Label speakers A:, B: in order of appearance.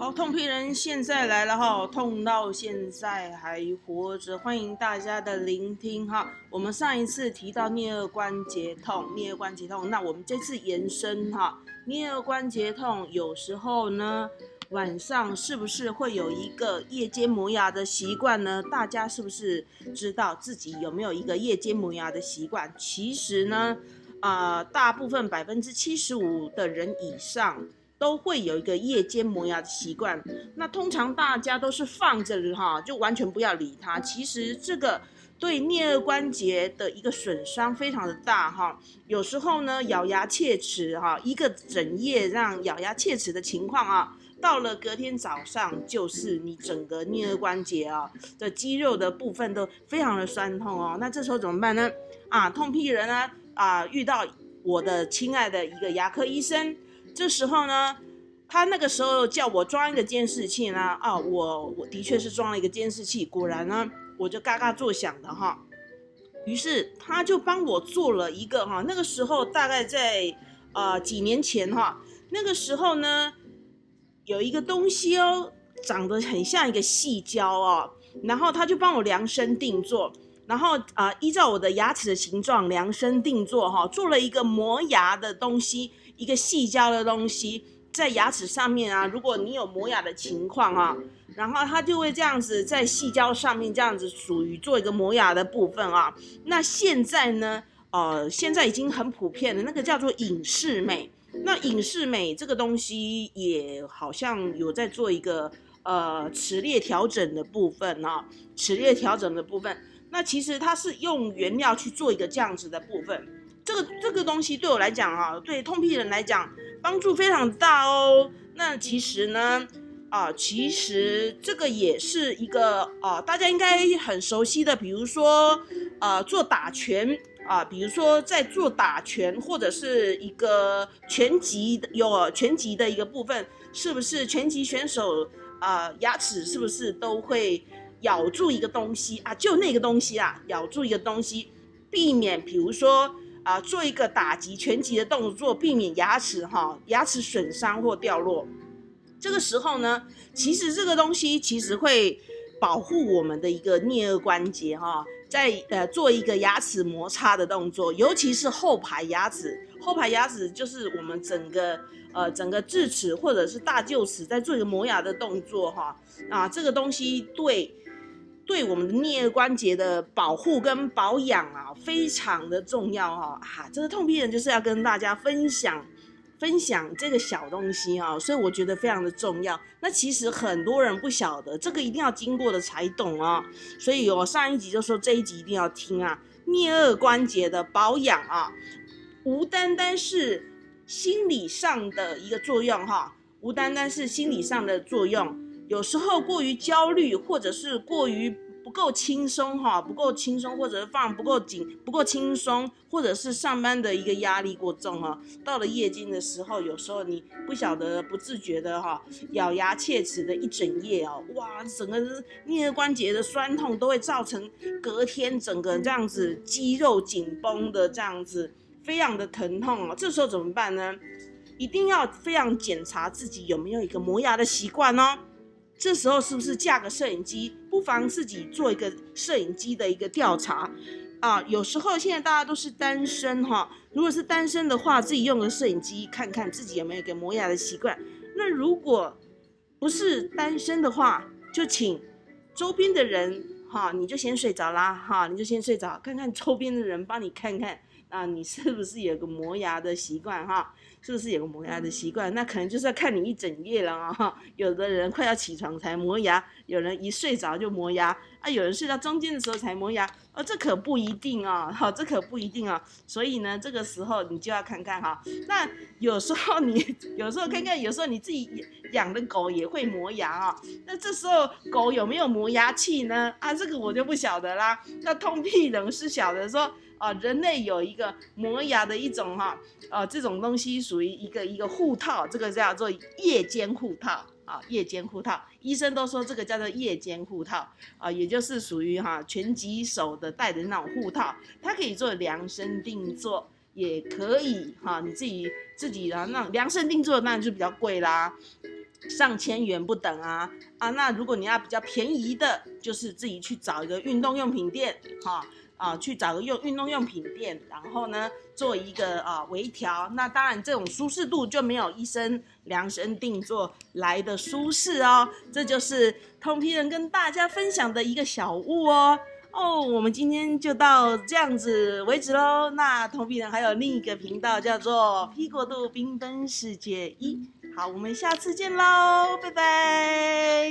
A: 好，痛批人现在来了哈，痛到现在还活着，欢迎大家的聆听哈。我们上一次提到颞颌关节痛，颞颌关节痛，那我们这次延伸哈，颞颌关节痛有时候呢，晚上是不是会有一个夜间磨牙的习惯呢？大家是不是知道自己有没有一个夜间磨牙的习惯？其实呢，啊，大部分百分之七十五的人以上。都会有一个夜间磨牙的习惯，那通常大家都是放着哈，就完全不要理它。其实这个对颞颌关节的一个损伤非常的大哈，有时候呢咬牙切齿哈，一个整夜让咬牙切齿的情况啊，到了隔天早上就是你整个颞颌关节啊的肌肉的部分都非常的酸痛哦。那这时候怎么办呢？啊，痛屁人呢啊，遇到我的亲爱的一个牙科医生。这时候呢，他那个时候叫我装一个监视器呢，啊，我我的确是装了一个监视器，果然呢，我就嘎嘎作响的哈。于是他就帮我做了一个哈，那个时候大概在呃几年前哈，那个时候呢，有一个东西哦，长得很像一个细胶哦，然后他就帮我量身定做，然后啊依照我的牙齿的形状量身定做哈，做了一个磨牙的东西。一个细胶的东西在牙齿上面啊，如果你有磨牙的情况啊，然后它就会这样子在细胶上面这样子属于做一个磨牙的部分啊。那现在呢，呃，现在已经很普遍了那个叫做隐适美。那隐适美这个东西也好像有在做一个呃齿列调整的部分啊，齿列调整的部分。那其实它是用原料去做一个这样子的部分。这个这个东西对我来讲啊，对痛屁人来讲帮助非常大哦。那其实呢，啊，其实这个也是一个啊，大家应该很熟悉的，比如说啊，做打拳啊，比如说在做打拳或者是一个拳击有拳击的一个部分，是不是拳击选手啊，牙齿是不是都会咬住一个东西啊？就那个东西啊，咬住一个东西，避免比如说。啊，做一个打击拳击的动作，避免牙齿哈牙齿损伤或掉落。这个时候呢，其实这个东西其实会保护我们的一个颞颌关节哈，在呃做一个牙齿摩擦的动作，尤其是后排牙齿，后排牙齿就是我们整个呃整个智齿或者是大臼齿在做一个磨牙的动作哈啊，这个东西对。对我们的颞颌关节的保护跟保养啊，非常的重要哈啊！这个痛批人就是要跟大家分享分享这个小东西啊，所以我觉得非常的重要。那其实很多人不晓得，这个一定要经过的才懂啊。所以我上一集就说这一集一定要听啊。颞颌关节的保养啊，无单单是心理上的一个作用哈，无单单是心理上的作用。有时候过于焦虑，或者是过于不够轻松哈，不够轻松，或者是放不够紧，不够轻松，或者是上班的一个压力过重哈。到了夜间的时候，有时候你不晓得不自觉的哈，咬牙切齿的一整夜哦，哇，整个颞颌关节的酸痛都会造成隔天整个这样子肌肉紧绷的这样子，非常的疼痛哦。这时候怎么办呢？一定要非常检查自己有没有一个磨牙的习惯哦。这时候是不是架个摄影机？不妨自己做一个摄影机的一个调查啊。有时候现在大家都是单身哈，如果是单身的话，自己用个摄影机看看自己有没有一个磨牙的习惯。那如果不是单身的话，就请周边的人哈，你就先睡着啦哈，你就先睡着，看看周边的人帮你看看啊，你是不是有个磨牙的习惯哈。是不是有个磨牙的习惯？那可能就是要看你一整夜了啊！有的人快要起床才磨牙，有人一睡着就磨牙啊，有人睡到中间的时候才磨牙，哦，这可不一定啊！好，这可不一定啊！所以呢，这个时候你就要看看哈。那有时候你有时候看看，有时候你自己养的狗也会磨牙啊。那这时候狗有没有磨牙器呢？啊，这个我就不晓得啦。那通屁人是晓得说。啊，人类有一个磨牙的一种哈，呃，这种东西属于一个一个护套，这个叫做夜间护套啊，夜间护套，医生都说这个叫做夜间护套啊，也就是属于哈拳击手的戴的那种护套，它可以做量身定做，也可以哈，你自己自己的那量身定做那就比较贵啦。上千元不等啊啊！那如果你要比较便宜的，就是自己去找一个运动用品店，哈，啊去找个用运动用品店，然后呢做一个啊微调。那当然这种舒适度就没有医生量身定做来的舒适哦。这就是通皮人跟大家分享的一个小物哦。哦，我们今天就到这样子为止喽。那同皮人还有另一个频道叫做《P 国度缤纷世界一》。好，我们下次见喽，拜拜。